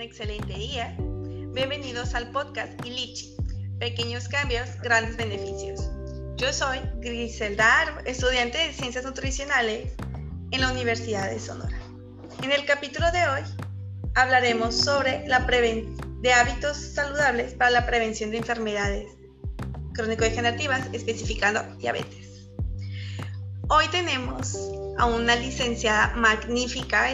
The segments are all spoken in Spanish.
un excelente día. Bienvenidos al podcast Ilichi. Pequeños cambios, grandes beneficios. Yo soy Griselda estudiante de Ciencias Nutricionales en la Universidad de Sonora. En el capítulo de hoy hablaremos sobre la de hábitos saludables para la prevención de enfermedades crónico-degenerativas, especificando diabetes. Hoy tenemos a una licenciada magnífica,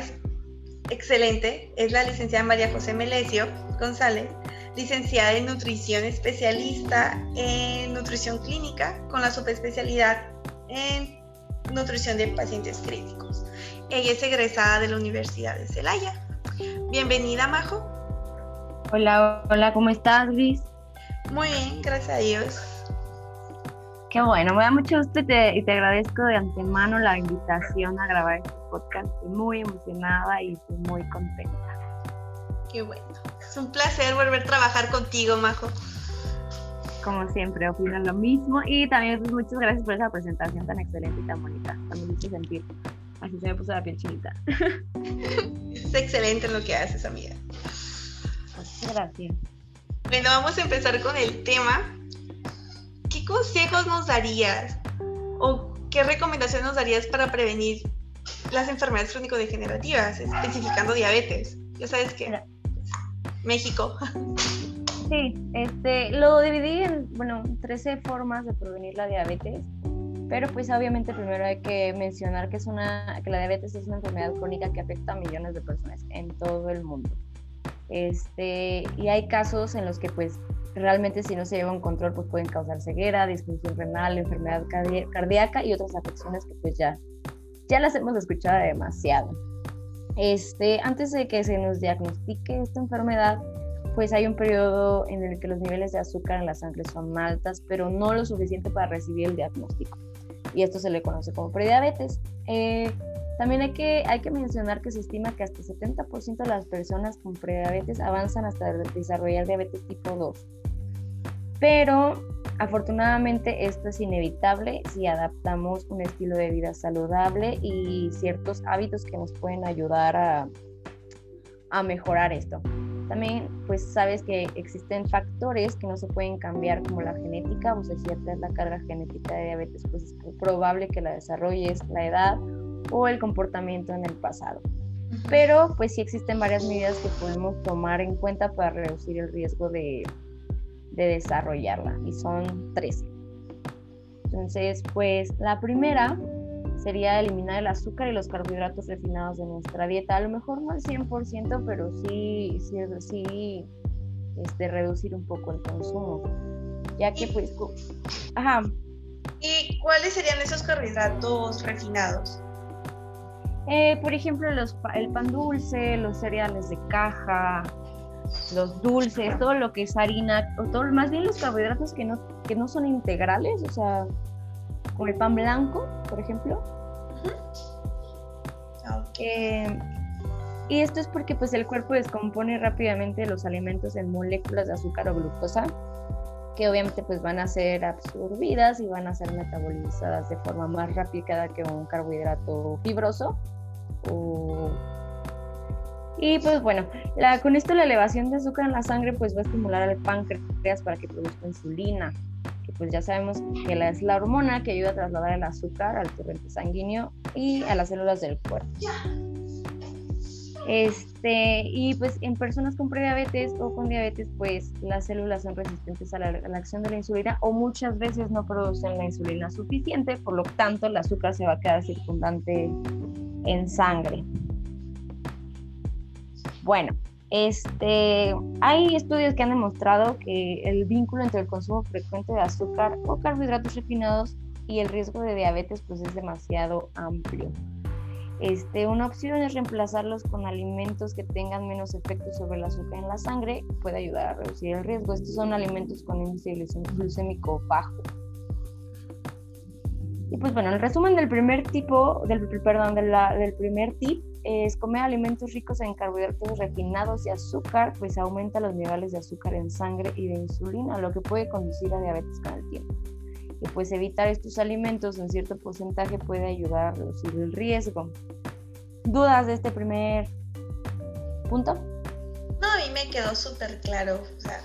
excelente, es la licenciada María José Melesio González, licenciada en nutrición, especialista en nutrición clínica con la subespecialidad en nutrición de pacientes críticos. Ella es egresada de la Universidad de Celaya. Bienvenida, Majo. Hola, hola, ¿cómo estás, Luis? Muy bien, gracias a Dios. Qué bueno, me da mucho gusto y te, y te agradezco de antemano la invitación a grabar este podcast. Estoy muy emocionada y estoy muy contenta. Qué bueno. Es un placer volver a trabajar contigo, Majo. Como siempre, opino lo mismo. Y también pues, muchas gracias por esa presentación tan excelente y tan bonita. También hice sentir. Así se me puso la piel chinita. es excelente lo que haces, amiga. Muchas gracias. Bueno, vamos a empezar con el tema. ¿Qué consejos nos darías o qué recomendaciones nos darías para prevenir las enfermedades crónico-degenerativas, especificando diabetes? Ya sabes que México. Sí, este, lo dividí en, bueno, 13 formas de prevenir la diabetes, pero pues obviamente primero hay que mencionar que, es una, que la diabetes es una enfermedad crónica que afecta a millones de personas en todo el mundo. Este, y hay casos en los que pues realmente si no se lleva un control pues pueden causar ceguera, disfunción renal, enfermedad cardíaca y otras afecciones que pues ya, ya las hemos escuchado demasiado. Este, antes de que se nos diagnostique esta enfermedad, pues hay un periodo en el que los niveles de azúcar en la sangre son altas, pero no lo suficiente para recibir el diagnóstico. Y esto se le conoce como prediabetes. Eh, también hay que, hay que mencionar que se estima que hasta 70% de las personas con prediabetes avanzan hasta desarrollar diabetes tipo 2. Pero afortunadamente esto es inevitable si adaptamos un estilo de vida saludable y ciertos hábitos que nos pueden ayudar a, a mejorar esto. También pues sabes que existen factores que no se pueden cambiar como la genética, o sea, si ya la carga genética de diabetes, pues es probable que la desarrolles la edad o el comportamiento en el pasado. Pero pues sí existen varias medidas que podemos tomar en cuenta para reducir el riesgo de, de desarrollarla y son tres. Entonces, pues la primera sería eliminar el azúcar y los carbohidratos refinados de nuestra dieta. A lo mejor no al 100%, pero sí, sí, sí este, reducir un poco el consumo. Ya que pues... Ajá. ¿Y cuáles serían esos carbohidratos refinados? Eh, por ejemplo, los, el pan dulce, los cereales de caja, los dulces, todo lo que es harina, o todo, más bien los carbohidratos que no, que no son integrales, o sea, como el pan blanco, por ejemplo. Eh, y esto es porque pues el cuerpo descompone rápidamente los alimentos en moléculas de azúcar o glucosa, que obviamente pues van a ser absorbidas y van a ser metabolizadas de forma más rápida que un carbohidrato fibroso y pues bueno, la, con esto la elevación de azúcar en la sangre pues va a estimular al páncreas para que produzca insulina, que pues ya sabemos que es la hormona que ayuda a trasladar el azúcar al torrente sanguíneo y a las células del cuerpo. Este, y pues en personas con prediabetes o con diabetes, pues las células son resistentes a la, a la, acción de la insulina o muchas veces no producen la insulina suficiente, por lo tanto el azúcar se va a quedar circundante en sangre. Bueno, este, hay estudios que han demostrado que el vínculo entre el consumo frecuente de azúcar o carbohidratos refinados y el riesgo de diabetes pues es demasiado amplio. Este, una opción es reemplazarlos con alimentos que tengan menos efecto sobre el azúcar en la sangre, puede ayudar a reducir el riesgo. Estos son alimentos con índice glucémico bajo. Y pues bueno, el resumen del primer tipo, del, perdón, del primer tip es comer alimentos ricos en carbohidratos refinados y azúcar, pues aumenta los niveles de azúcar en sangre y de insulina, lo que puede conducir a diabetes con el tiempo. Y pues evitar estos alimentos en cierto porcentaje puede ayudar a reducir el riesgo. ¿Dudas de este primer punto? No, a mí me quedó súper claro. O sea,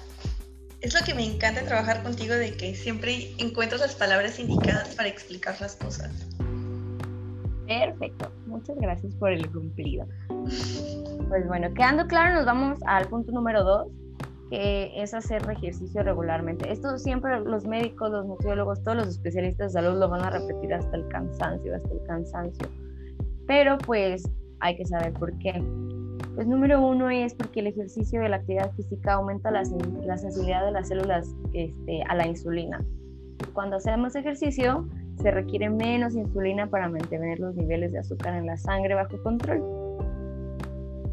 es lo que me encanta trabajar contigo, de que siempre encuentras las palabras indicadas para explicar las cosas. Perfecto, muchas gracias por el cumplido. Pues bueno, quedando claro, nos vamos al punto número dos, que es hacer ejercicio regularmente. Esto siempre los médicos, los nutriólogos, todos los especialistas de salud lo van a repetir hasta el cansancio, hasta el cansancio. Pero pues hay que saber por qué. Pues número uno es porque el ejercicio de la actividad física aumenta la, la sensibilidad de las células este, a la insulina. Cuando hacemos ejercicio, se requiere menos insulina para mantener los niveles de azúcar en la sangre bajo control.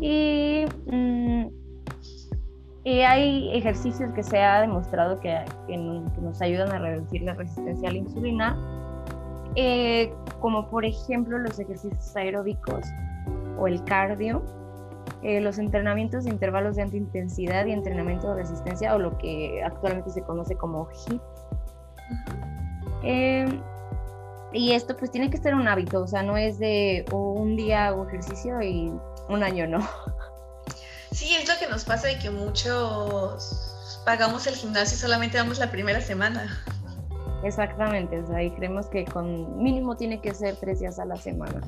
Y, mm, y hay ejercicios que se ha demostrado que, que, nos ayudan a reducir la resistencia a la insulina, eh, como por ejemplo los ejercicios aeróbicos o el cardio, eh, los entrenamientos de intervalos de alta intensidad y entrenamiento de resistencia o lo que actualmente se conoce como HIIT. Eh, y esto pues tiene que ser un hábito, o sea, no es de un día hago ejercicio y un año no. Sí, es lo que nos pasa de que muchos pagamos el gimnasio y solamente vamos la primera semana. Exactamente, o sea, y creemos que con mínimo tiene que ser tres días a la semana.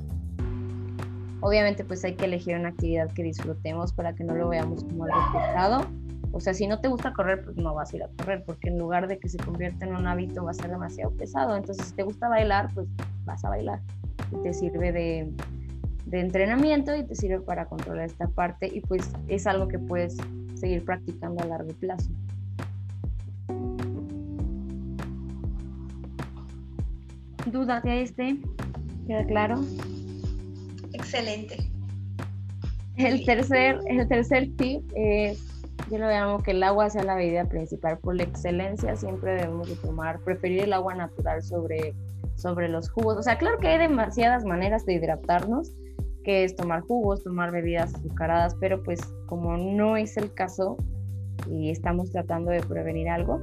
Obviamente pues hay que elegir una actividad que disfrutemos para que no lo veamos como algo pesado o sea, si no te gusta correr, pues no vas a ir a correr, porque en lugar de que se convierta en un hábito va a ser demasiado pesado. Entonces, si te gusta bailar, pues vas a bailar. Y te sirve de, de entrenamiento y te sirve para controlar esta parte y pues es algo que puedes seguir practicando a largo plazo. ¿Duda de este? ¿Queda claro? Excelente. El tercer, el tercer tip es yo lo llamo que el agua sea la bebida principal. Por excelencia siempre debemos de tomar, preferir el agua natural sobre, sobre los jugos. O sea, claro que hay demasiadas maneras de hidratarnos, que es tomar jugos, tomar bebidas azucaradas, pero pues como no es el caso y estamos tratando de prevenir algo,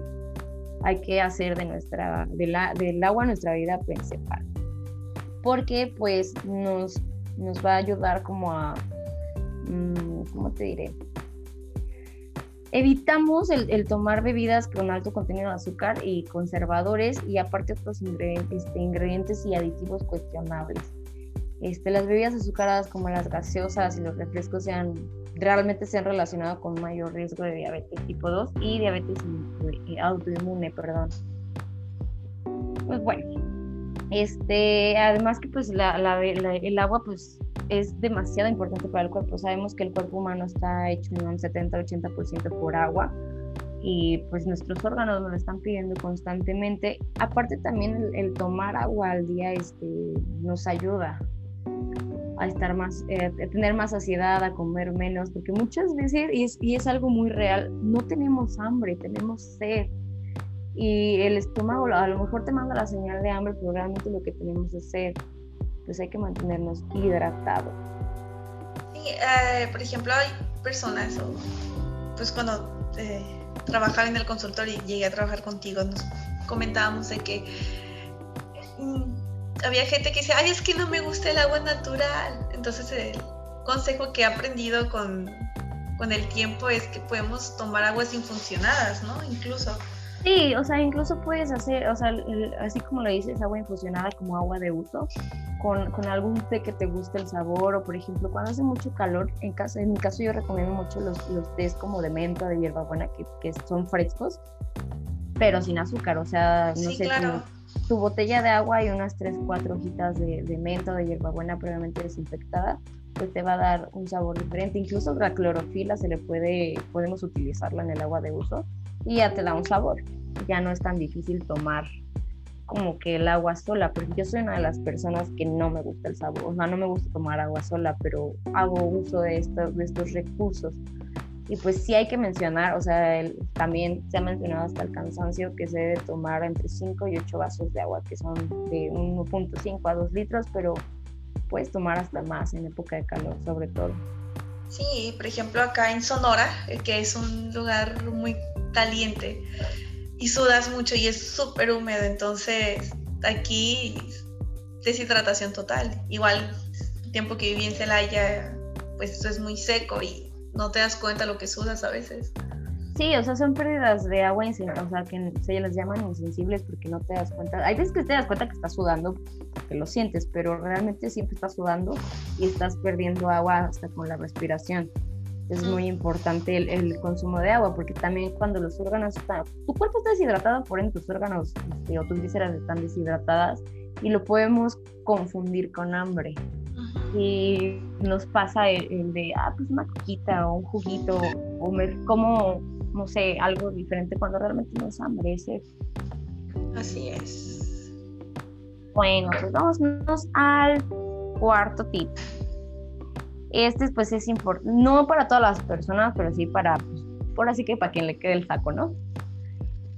hay que hacer de nuestra, del agua nuestra bebida principal. Porque pues nos, nos va a ayudar como a, mm, ¿cómo te diré? Evitamos el, tomar bebidas con alto contenido de azúcar y conservadores y aparte otros ingredientes, este, ingredientes y aditivos cuestionables. Este, las bebidas azucaradas como las gaseosas y los refrescos sean, realmente se han relacionado con mayor riesgo de diabetes tipo 2 y diabetes autoinmune, perdón. Pues bueno, este, además que pues la, el agua pues es demasiado importante para el cuerpo. Sabemos que el cuerpo humano está hecho en un 70-80% por agua y pues nuestros órganos nos lo están pidiendo constantemente. Aparte también el, tomar agua al día este, nos ayuda a estar más, eh, a tener más saciedad, a comer menos, porque muchas veces, y es, y es algo muy real, no tenemos hambre, tenemos sed. Y el estómago a lo mejor te manda la señal de hambre, pero realmente lo que tenemos es sed pues hay que mantenernos hidratados. Sí, eh, por ejemplo, hay personas, pues cuando eh, trabajaba en el consultorio y llegué a trabajar contigo, nos comentábamos de que mm, había gente que dice, ay, es que no me gusta el agua natural. Entonces el consejo que he aprendido con, con el tiempo es que podemos tomar aguas infuncionadas, ¿no? Incluso. Sí, o sea, incluso puedes hacer, o sea, así como lo dices, agua infusionada como agua de uso, con, con, algún té que te guste el sabor, o por ejemplo, cuando hace mucho calor, en, caso, en mi caso yo recomiendo mucho los, los tés como de menta, de hierbabuena, que, que son frescos, pero sin azúcar, o sea, no sé, tu, botella de agua y unas 3, 4 hojitas de, de menta o de hierbabuena previamente desinfectada, pues te va a dar un sabor diferente. Incluso la clorofila se le puede, podemos utilizarla en el agua de uso y ya te da un sabor. Ya no es tan difícil tomar como que el agua sola, porque yo soy una de las personas que no me gusta el sabor, o sea, no me gusta tomar agua sola, pero hago uso de, estos, de estos recursos. Y pues sí hay que mencionar, o sea, también se ha mencionado hasta el cansancio que se debe tomar entre 5 y 8 vasos de agua, que son de 1.5 a 2 litros, pero puedes tomar hasta más en época de calor, sobre todo. Sí, por ejemplo, acá en Sonora, eh, que es un lugar muy caliente y sudas mucho y es súper húmedo, entonces aquí deshidratación total. Igual, el tiempo que viví en Celaya, pues esto es muy seco y no te das cuenta lo que sudas a veces. Sí, o sea, son pérdidas de agua, o sea, que se les llaman insensibles porque no te das cuenta. Hay veces que te das cuenta que estás sudando, que lo sientes, pero realmente siempre estás sudando y estás perdiendo agua hasta con la respiración. Es muy importante el, consumo de agua porque también cuando los órganos están, tu cuerpo está deshidratado, por ende tus órganos este, o tus vísceras están deshidratadas y lo podemos confundir con hambre. Y nos pasa el, de, ah, pues una coquita o un juguito o como no sé, algo diferente cuando realmente no es hambre. Así es. Bueno, pues vamos al cuarto tip. Este pues es importante, no para todas las personas, pero sí para, pues, por así que para quien le quede el saco, ¿no?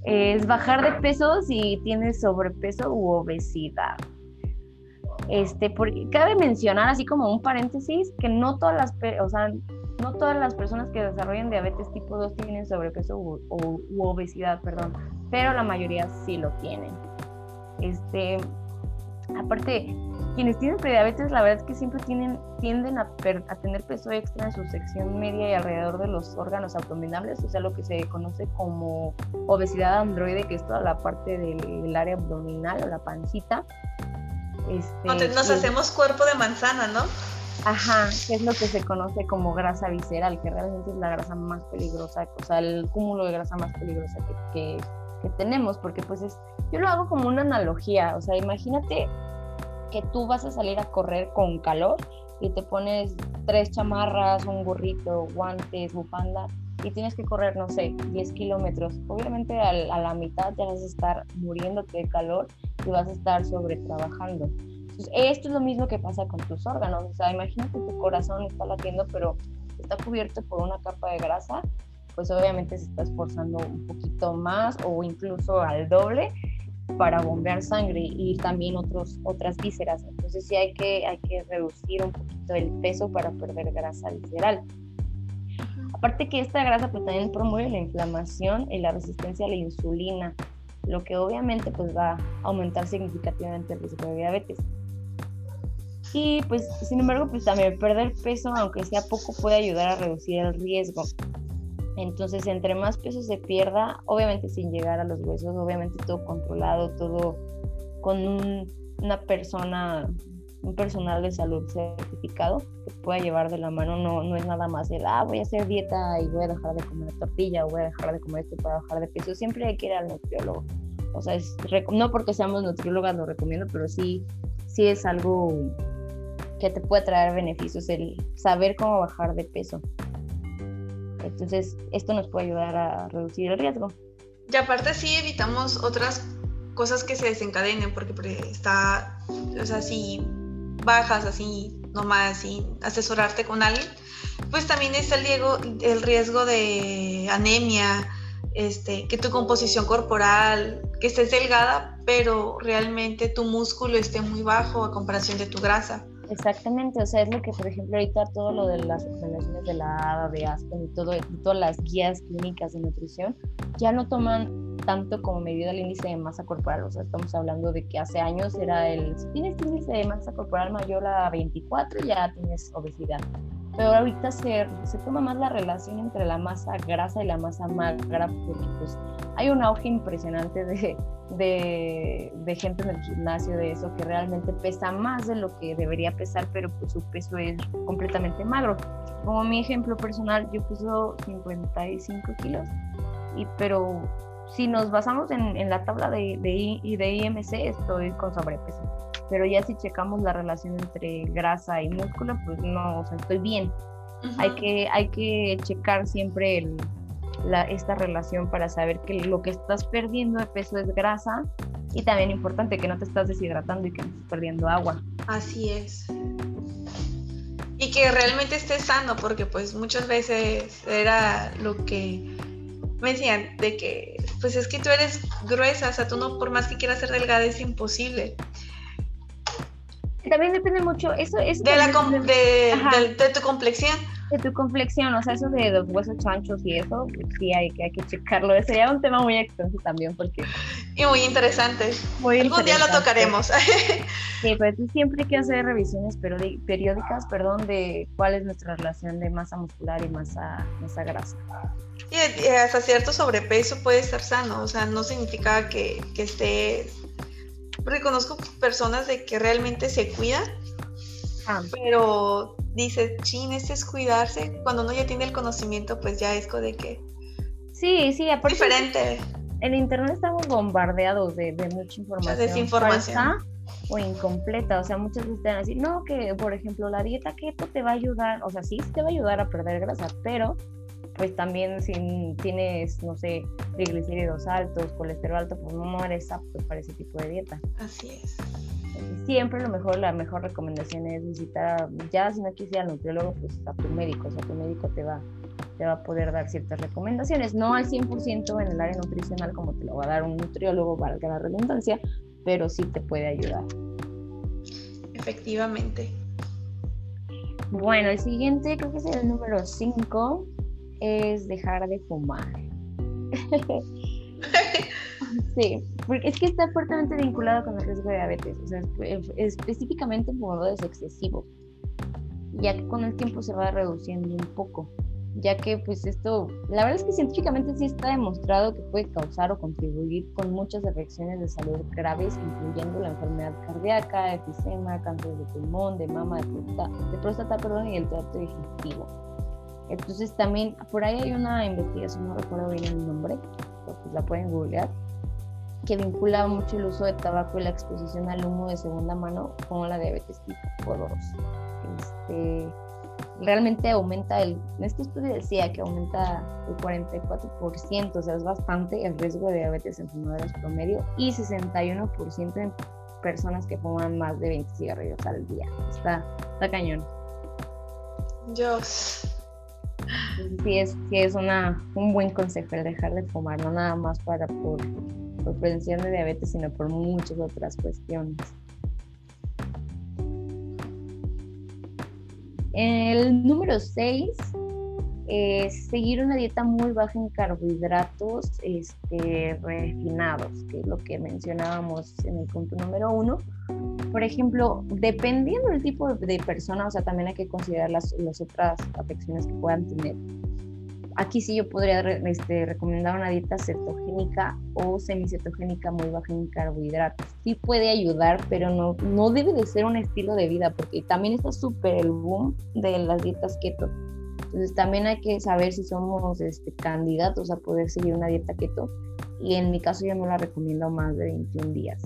Es bajar de peso si tienes sobrepeso u obesidad. Este, porque cabe mencionar así como un paréntesis que no todas las, o sea, no todas las personas que desarrollan diabetes tipo 2 tienen sobrepeso u, obesidad, perdón, pero la mayoría sí lo tienen. Este, aparte, quienes tienen prediabetes, la verdad es que siempre tienen, tienden a, a, tener peso extra en su sección media y alrededor de los órganos abdominales, o sea, lo que se conoce como obesidad androide, que es toda la parte del, área abdominal o la pancita. Este, nos hacemos cuerpo de manzana, ¿no? Ajá, que es lo que se conoce como grasa visceral, que realmente es la grasa más peligrosa, o sea, el cúmulo de grasa más peligrosa que, que, tenemos, porque pues es, yo lo hago como una analogía, o sea, imagínate que tú vas a salir a correr con calor y te pones tres chamarras, un gorrito, guantes, bufanda y tienes que correr, no sé, 10 kilómetros. Obviamente a, la mitad ya vas a estar muriéndote de calor y vas a estar sobretrabajando esto es lo mismo que pasa con tus órganos. O sea, imagínate tu corazón está latiendo, pero está cubierto por una capa de grasa, pues obviamente se está esforzando un poquito más o incluso al doble para bombear sangre y también otros, otras vísceras. Entonces sí hay que, hay que reducir un poquito el peso para perder grasa visceral. Aparte que esta grasa pues también promueve la inflamación y la resistencia a la insulina, lo que obviamente pues va a aumentar significativamente el riesgo de diabetes. Y pues, sin embargo, pues también perder peso, aunque sea poco, puede ayudar a reducir el riesgo. Entonces, entre más peso se pierda, obviamente sin llegar a los huesos, obviamente todo controlado, todo con una persona, un personal de salud certificado que pueda llevar de la mano, no, no es nada más el, ah, voy a hacer dieta y voy a dejar de comer tortilla o voy a dejar de comer esto para bajar de peso. Siempre hay que ir al nutriólogo. O sea, no porque seamos nutriólogas lo recomiendo, pero sí, sí es algo que te puede traer beneficios el saber cómo bajar de peso. Entonces, esto nos puede ayudar a reducir el riesgo. Y aparte sí evitamos otras cosas que se desencadenen, porque está, o sea, si bajas así nomás sin asesorarte con alguien, pues también está el el riesgo de anemia, este, que tu composición corporal, que estés delgada, pero realmente tu músculo esté muy bajo a comparación de tu grasa. Exactamente, o sea, es lo que, por ejemplo, ahorita todo lo de las recomendaciones de la ADA, de Aspen y todo, todas las guías clínicas de nutrición, ya no toman tanto como medida el índice de masa corporal. O sea, estamos hablando de que hace años era el, si tienes índice de masa corporal mayor a 24, ya tienes obesidad. Pero ahorita se, se toma más la relación entre la masa grasa y la masa magra, porque pues hay un auge impresionante de, de, de, gente en el gimnasio de eso que realmente pesa más de lo que debería pesar, pero pues su peso es completamente magro. Como mi ejemplo personal, yo peso 55 kilos, y, pero si nos basamos en, en la tabla de, de, de IMC, estoy con sobrepeso. Pero ya si checamos la relación entre grasa y músculo, pues no, o sea, estoy bien. hay, que, hay que checar siempre el, esta relación para saber que lo que estás perdiendo de peso es grasa y también importante que no te estás deshidratando y que no estás perdiendo agua. Así es. Y que realmente estés sano, porque pues muchas veces era lo que me decían de que pues es que tú eres gruesa, o sea, tú no por más que quieras ser delgada es imposible. También depende mucho, eso es... De, la de, de tu complexión de tu complexión, o sea, eso de los huesos chanchos y eso, pues sí hay que, hay que checarlo. Sería un tema muy extenso también porque... Y muy interesante. Muy Algún día lo tocaremos. Sí, pero siempre hay que hacer revisiones periódicas, perdón, de cuál es nuestra relación de masa muscular y masa, masa grasa. Y hasta cierto sobrepeso puede estar sano, o sea, no significa que, que esté... Reconozco personas de que realmente se cuidan, ah. pero dice, chin, este es cuidarse. Cuando uno ya tiene el conocimiento, pues ya es de que... Sí, sí, aparte... Diferente. En internet estamos bombardeados de, mucha información. desinformación. o incompleta, o sea, muchas veces te van a decir, no, que por ejemplo la dieta keto te va a ayudar, o sea, sí te va a ayudar a perder grasa, pero pues también si tienes, no sé, triglicéridos altos, colesterol alto, pues no eres apto para ese tipo de dieta. Así es siempre lo mejor, la mejor recomendación es visitar, ya si no quisiera al nutriólogo, pues a tu médico, o sea, tu médico te va, te va a poder dar ciertas recomendaciones, no al 100% en el área nutricional como te lo va a dar un nutriólogo, valga la redundancia, pero sí te puede ayudar. Efectivamente. Bueno, el siguiente, creo que es el número 5, es dejar de fumar. Sí, porque es que está fuertemente vinculado con el riesgo de diabetes, o sea, específicamente en fumadores excesivos, ya que con el tiempo se va reduciendo un poco, ya que pues esto, la verdad es que científicamente sí está demostrado que puede causar o contribuir con muchas afecciones de salud graves, incluyendo la enfermedad cardíaca, efisema, cáncer de pulmón, de mama, de próstata, de próstata perdón, y el tracto digestivo. Entonces también por ahí hay una investigación, no recuerdo bien el nombre, pues la pueden googlear, que vincula mucho el uso de tabaco y la exposición al humo de segunda mano con la diabetes tipo 2. Este, realmente aumenta el, en este estudio decía que aumenta el 44%, o sea, es bastante el riesgo de diabetes en fumadores promedio y 61% en personas que fuman más de 20 cigarrillos al día. Está, está cañón. Dios. Sí es, sí es una, un buen consejo el dejar de fumar, no nada más para por por prevención de diabetes, sino por muchas otras cuestiones. El número 6 es seguir una dieta muy baja en carbohidratos este, refinados, que es lo que mencionábamos en el punto número 1. Por ejemplo, dependiendo del tipo de persona, o sea, también hay que considerar las, las otras afecciones que puedan tener Aquí sí yo podría este, recomendar una dieta cetogénica o semicetogénica muy baja en carbohidratos. Sí puede ayudar, pero no, no debe de ser un estilo de vida, porque también está súper el boom de las dietas keto. Entonces también hay que saber si somos este, candidatos a poder seguir una dieta keto. Y en mi caso yo no la recomiendo más de 21 días.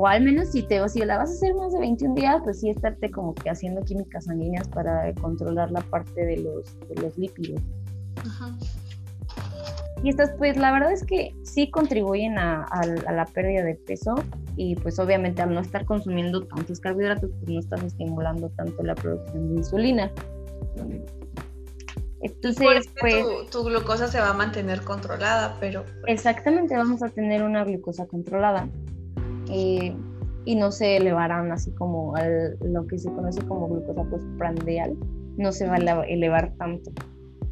O al menos si, te, si la vas a hacer más de 21 días, pues sí estarte como que haciendo químicas sanguíneas para controlar la parte de los, de los lípidos. Y estas, pues la verdad es que sí contribuyen a, la pérdida de peso y pues obviamente al no estar consumiendo tantos carbohidratos, pues no estás estimulando tanto la producción de insulina. Entonces, pues... Tu, glucosa se va a mantener controlada, pero... Exactamente, vamos a tener una glucosa controlada. Eh, y no se elevarán así como lo que se conoce como glucosa postprandial, no se va a elevar tanto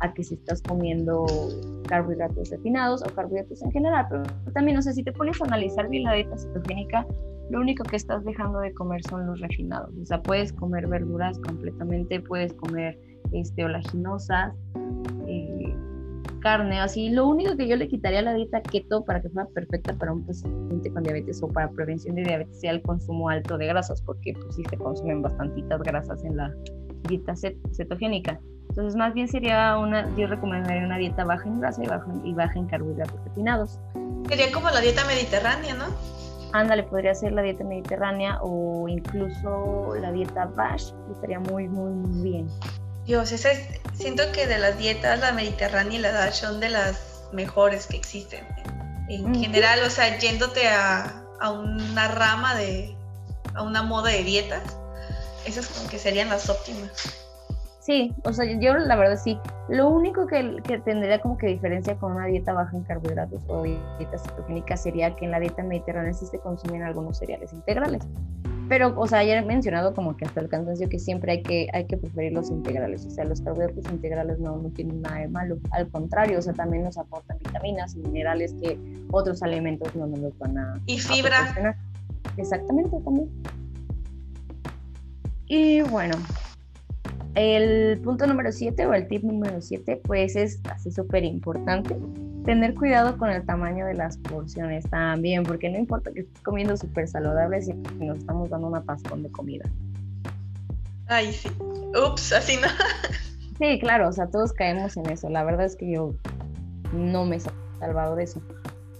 a que si estás comiendo carbohidratos refinados o carbohidratos en general. Pero también, no sé, si te pones a analizar bien la dieta cetogénica, lo único que estás dejando de comer son los refinados. O sea, puedes comer verduras completamente, puedes comer este, olaginosas, eh, carne, así. Lo único que yo le quitaría a la dieta keto para que fuera perfecta para un paciente con diabetes o para prevención de diabetes sea el consumo alto de grasas, porque pues sí se consumen bastantitas grasas en la dieta cetogénica. Entonces, más bien sería una, yo recomendaría una dieta baja en grasa y baja, y baja en carbohidratos refinados. Sería como la dieta mediterránea, ¿no? Ándale, podría ser la dieta mediterránea o incluso la dieta BASH, estaría muy, muy, muy bien. Dios, ese, siento que de las dietas, la mediterránea y la BASH son de las mejores que existen. En general, o sea, yéndote a, a, una rama de, a una moda de dietas, esas como que serían las óptimas. Sí, o sea, yo la verdad sí. Lo único que, que, tendría como que diferencia con una dieta baja en carbohidratos o dieta cetogénica sería que en la dieta mediterránea sí se consumen algunos cereales integrales. Pero, o sea, ya he mencionado como que hasta el cansancio que siempre hay que, hay que preferir los integrales, o sea, los carbohidratos integrales no, no tienen nada de malo, al contrario, o sea, también nos aportan vitaminas y minerales que otros alimentos no nos los van a... Y fibra. Exactamente, también. Y bueno, el punto número 7 o el tip número 7, pues es así súper importante. Tener cuidado con el tamaño de las porciones también, porque no importa que estés comiendo súper saludable si nos estamos dando una pascón de comida. Ay, sí. Ups, así no. Sí, claro, o sea, todos caemos en eso. La verdad es que yo no me he salvado de eso.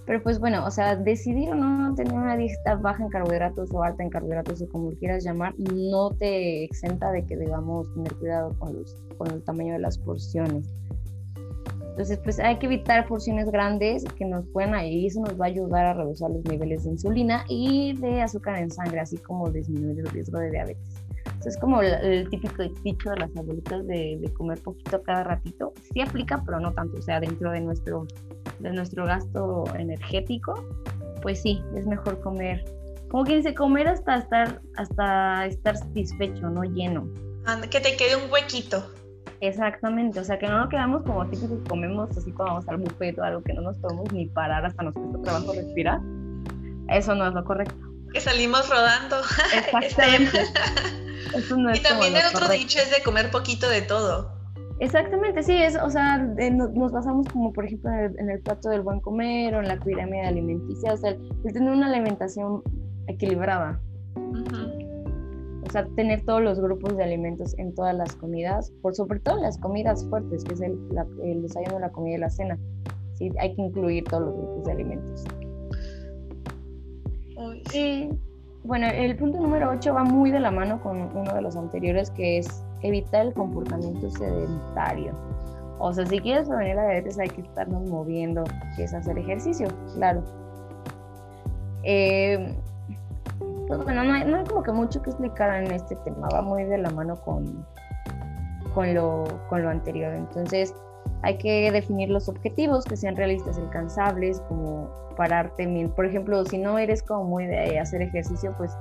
Pero pues bueno, o sea, decidir o no tener una dieta baja en carbohidratos o alta en carbohidratos o como quieras llamar, no te exenta de que debamos tener cuidado con, los, con el tamaño de las porciones. Entonces, pues hay que evitar porciones grandes que nos puedan ahí, eso nos va a ayudar a reducir los niveles de insulina y de azúcar en sangre, así como disminuir el riesgo de diabetes. Entonces, es como el, típico dicho de las abuelitas de, de, comer poquito cada ratito. Sí aplica, pero no tanto. O sea, dentro de nuestro de nuestro gasto energético, pues sí, es mejor comer. Como quien dice, comer hasta estar, hasta estar satisfecho, no lleno. Que te quede un huequito. Exactamente, o sea, que no nos quedamos como típicos que comemos así cuando vamos al buffet o algo que no nos podemos ni parar hasta nos cuesta trabajo respirar. Eso no es lo correcto. Que salimos rodando. Exactamente. Eso no es y también el otro dicho es de comer poquito de todo. Exactamente, sí, es, o sea, nos basamos como por ejemplo en el, plato del buen comer o en la pirámide alimenticia, o sea, el, tener una alimentación equilibrada. O sea, tener todos los grupos de alimentos en todas las comidas, por sobre todo en las comidas fuertes, que es el, el desayuno, la comida y la cena. Sí, hay que incluir todos los grupos de alimentos. Y bueno, el punto número 8 va muy de la mano con uno de los anteriores, que es evitar el comportamiento sedentario. O sea, si quieres prevenir la diabetes hay que estarnos moviendo, que es hacer ejercicio, claro. Eh, pues bueno, no hay, como que mucho que explicar en este tema, va muy de la mano con, con, lo, con lo anterior. Entonces, hay que definir los objetivos que sean realistas, alcanzables, como pararte. Por ejemplo, si no eres como muy de hacer ejercicio, pues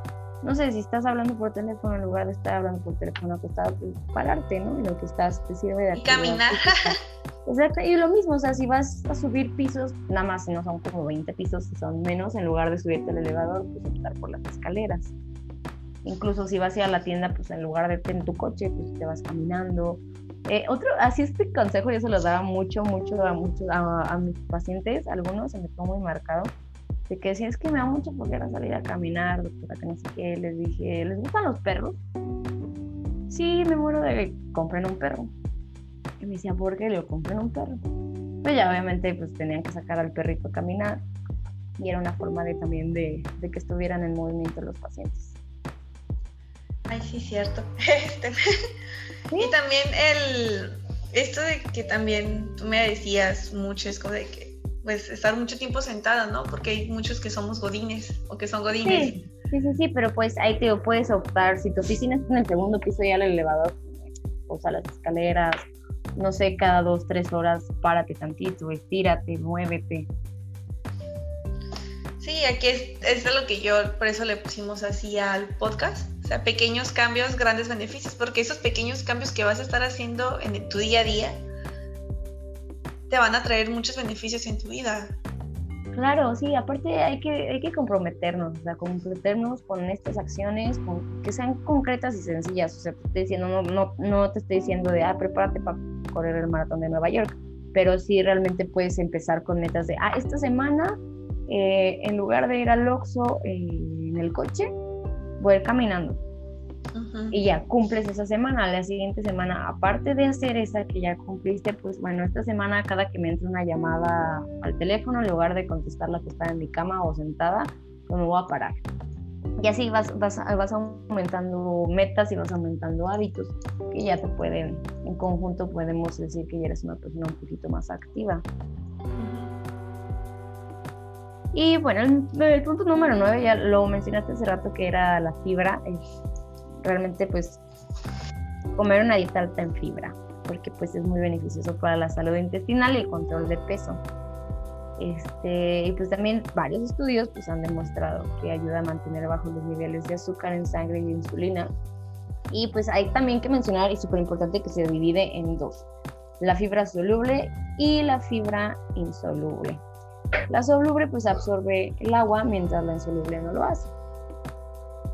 no sé, si estás hablando por teléfono en lugar de estar hablando por teléfono acostado, pues pararte, ¿no? lo que estás te sirve de Y caminar. Exacto, y lo mismo, o sea, si vas a subir pisos, nada más si no son como 20 pisos, si son menos, en lugar de subirte al elevador, pues optar por las escaleras. Incluso si vas a ir a la tienda, pues en lugar de irte en tu coche, pues te vas caminando. Eh, otro, así este consejo yo se lo daba mucho, mucho a, muchos a, mis pacientes, algunos se me quedó muy marcado de que decía, es que me da mucho flojera salir a caminar, doctora, que no sé qué, les dije, ¿les gustan los perros? Sí, me muero de comprar un perro. Y me decía, ¿por qué le compren un perro? Pues ya obviamente pues tenían que sacar al perrito a caminar y era una forma de también de, de que estuvieran en movimiento los pacientes. Ay, sí, cierto. Este, y también el, esto de que también tú me decías mucho, es como de que pues estar mucho tiempo sentada, ¿no? Porque hay muchos que somos godines o que son godines. Sí, sí, sí, pero pues ahí te puedes optar, si tu oficina está en el segundo piso y al elevador, o sea, las escaleras, no sé, cada dos, tres horas, párate tantito, estírate, muévete. Sí, aquí es, es lo que yo, por eso le pusimos así al podcast, o sea, pequeños cambios, grandes beneficios, porque esos pequeños cambios que vas a estar haciendo en tu día a día, te van a traer muchos beneficios en tu vida. Claro, sí, aparte hay que, hay que comprometernos, o sea, comprometernos con estas acciones, con, que sean concretas y sencillas. O sea, estoy diciendo, no, no, no te estoy diciendo de, ah, prepárate para correr el maratón de Nueva York, pero sí realmente puedes empezar con metas de, ah, esta semana, eh, en lugar de ir al Oxxo eh, en el coche, voy a ir caminando y ya cumples esa semana. La siguiente semana, aparte de hacer esa que ya cumpliste, pues bueno, esta semana cada que me entre una llamada al teléfono, en lugar de contestar la que está en mi cama o sentada, pues me voy a parar. Y así vas, vas, vas aumentando metas y vas aumentando hábitos que ya te pueden, en conjunto podemos decir que ya eres una persona un poquito más activa. Y bueno, el, punto número 9 ya lo mencionaste hace rato que era la fibra realmente pues comer una dieta alta en fibra, porque pues es muy beneficioso para la salud intestinal y el control de peso. Este, y pues también varios estudios pues, han demostrado que ayuda a mantener bajo los niveles de azúcar en sangre y de insulina. Y pues hay también que mencionar, y súper importante, que se divide en dos, la fibra soluble y la fibra insoluble. La soluble pues absorbe el agua mientras la insoluble no lo hace.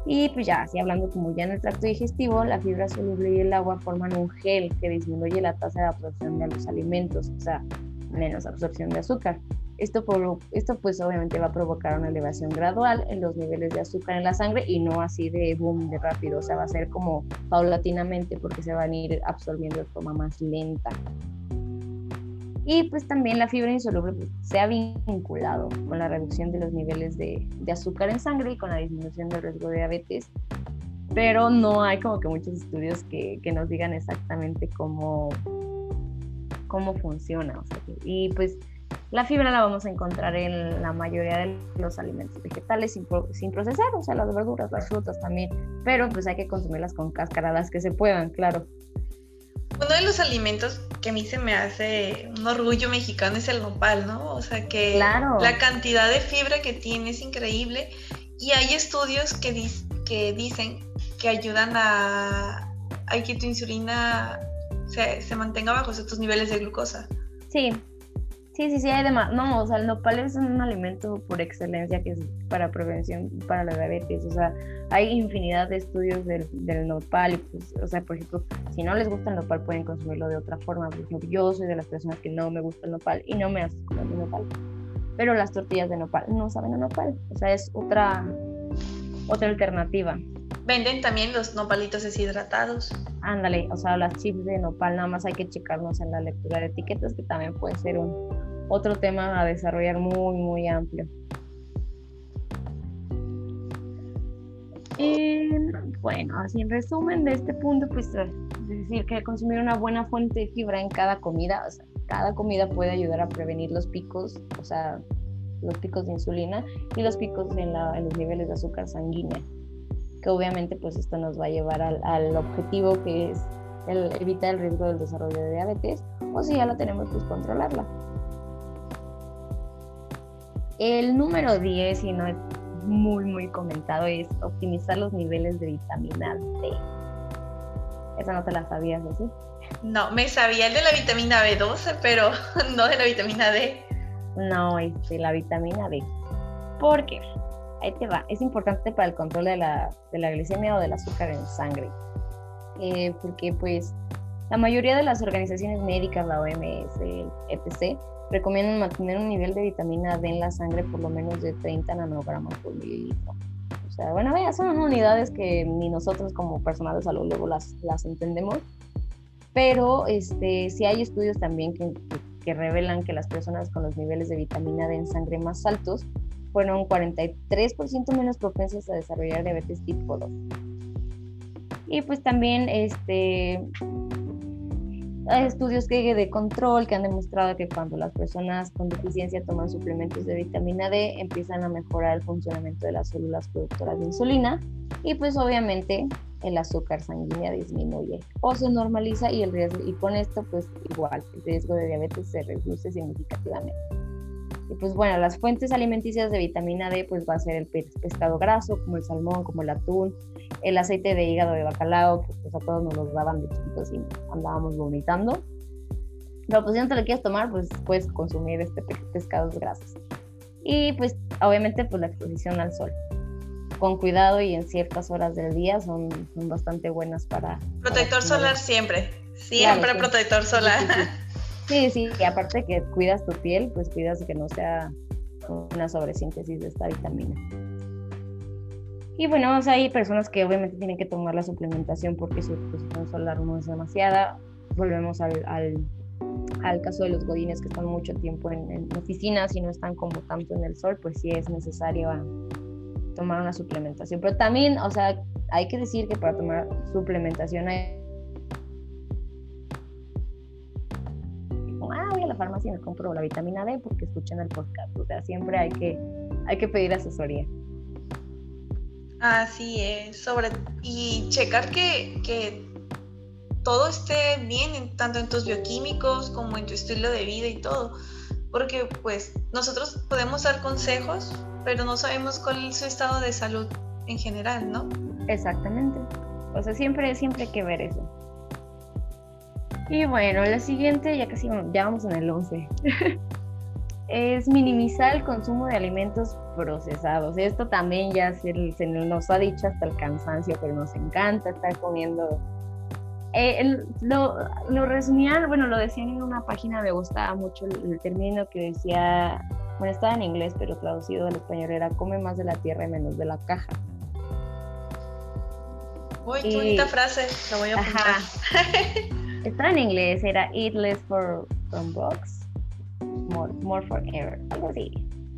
Y pues ya, así hablando como ya en el tracto digestivo, la fibra soluble y el agua forman un gel que disminuye la tasa de absorción de los alimentos, o sea, menos absorción de azúcar. Esto, esto pues obviamente va a provocar una elevación gradual en los niveles de azúcar en la sangre y no así de boom, de rápido, o sea, va a ser como paulatinamente porque se van a ir absorbiendo de forma más lenta. Y pues también la fibra insoluble pues, se ha vinculado con la reducción de los niveles de, de, azúcar en sangre y con la disminución del riesgo de diabetes, pero no hay como que muchos estudios que, que nos digan exactamente cómo, cómo funciona. O sea, y pues la fibra la vamos a encontrar en la mayoría de los alimentos vegetales sin, sin, procesar, o sea, las verduras, las frutas también, pero pues hay que consumirlas con cáscara las que se puedan, claro. Uno de los alimentos que a mí se me hace un orgullo mexicano es el nopal, ¿no? O sea que la cantidad de fibra que tiene es increíble y hay estudios que, que dicen que ayudan a, a que tu insulina se, se mantenga bajo estos niveles de glucosa. Sí, Sí, sí, sí, hay demás. No, o sea, el nopal es un alimento por excelencia que es para prevención para la diabetes. O sea, hay infinidad de estudios del, del nopal. Y pues, o sea, por ejemplo, si no les gusta el nopal, pueden consumirlo de otra forma. Por ejemplo, yo soy de las personas que no me gusta el nopal y no me hace comer el nopal. Pero las tortillas de nopal no saben a nopal. O sea, es otra, otra alternativa. Venden también los nopalitos deshidratados. Ándale, o sea, las chips de nopal, nada más hay que checarnos en la lectura de etiquetas, que también puede ser un, otro tema a desarrollar muy, muy amplio. Y bueno, así en resumen de este punto, pues decir que consumir una buena fuente de fibra en cada comida, o sea, cada comida puede ayudar a prevenir los picos, o sea, los picos de insulina y los picos en, en los niveles de azúcar sanguínea, que obviamente pues esto nos va a llevar al, al objetivo que es el, evitar el riesgo del desarrollo de diabetes, o si ya la tenemos, pues controlarla. El número 10, y no es muy, muy comentado, es optimizar los niveles de vitamina D. Esa no te la sabías, ¿sí? No, me sabía el de la vitamina B12, pero no de la vitamina D. No, es de la vitamina D. ¿Por qué? Ahí te va. Es importante para el control de la, de la glicemia o del azúcar en sangre. Eh, porque pues la mayoría de las organizaciones médicas, la OMS, etc., recomiendan mantener un nivel de vitamina D en la sangre por lo menos de 30 nanogramos por mililitro. O sea, bueno, vaya, son unidades que ni nosotros como personal de salud luego las, las entendemos, pero este, sí hay estudios también que, que, revelan que las personas con los niveles de vitamina D en sangre más altos fueron 43% menos propensas a desarrollar diabetes tipo 2. Y pues también este, hay estudios que de control que han demostrado que cuando las personas con deficiencia toman suplementos de vitamina D empiezan a mejorar el funcionamiento de las células productoras de insulina y pues obviamente el azúcar sanguínea disminuye o se normaliza y el riesgo y con esto pues igual el riesgo de diabetes se reduce significativamente. Y pues bueno, las fuentes alimenticias de vitamina D pues va a ser el pescado graso, como el salmón, como el atún, el aceite de hígado de bacalao, que pues a todos nos los daban de chiquitos y andábamos vomitando. Pero pues si no te lo quieres tomar, pues puedes consumir este pescados grasos. Y pues obviamente pues la exposición al sol. Con cuidado y en ciertas horas del día son, son bastante buenas para... Protector solar siempre. Siempre protector solar. Sí, sí, y aparte que cuidas tu piel, pues cuidas que no sea una sobresíntesis de esta vitamina. Y bueno, o sea, hay personas que obviamente tienen que tomar la suplementación porque su exposición solar no es demasiada. Volvemos al, al, caso de los godines que están mucho tiempo en, en, oficinas y no están como tanto en el sol, pues sí es necesario tomar una suplementación. Pero también, o sea, hay que decir que para tomar suplementación hay farmacia y me compro la vitamina D porque escuchan el podcast. O sea, siempre hay que, hay que pedir asesoría. Así es, sobre y checar que, que todo esté bien, tanto en tus bioquímicos como en tu estilo de vida y todo. porque pues nosotros podemos dar consejos, pero no sabemos cuál es su estado de salud en general, ¿no? Exactamente. O sea, siempre, siempre hay que ver eso. Y bueno, la siguiente, ya casi ya vamos en el 11. es minimizar el consumo de alimentos procesados. Esto también ya se, nos ha dicho hasta el cansancio, pero nos encanta estar comiendo. Eh, lo, lo, resumían, bueno, lo decían en una página, me gustaba mucho el, término que decía, bueno, estaba en inglés, pero traducido al español era come más de la tierra y menos de la caja. Uy, qué bonita frase, la voy a apuntar. estaba en inglés, era eat less for, from box More, more Forever, algo así,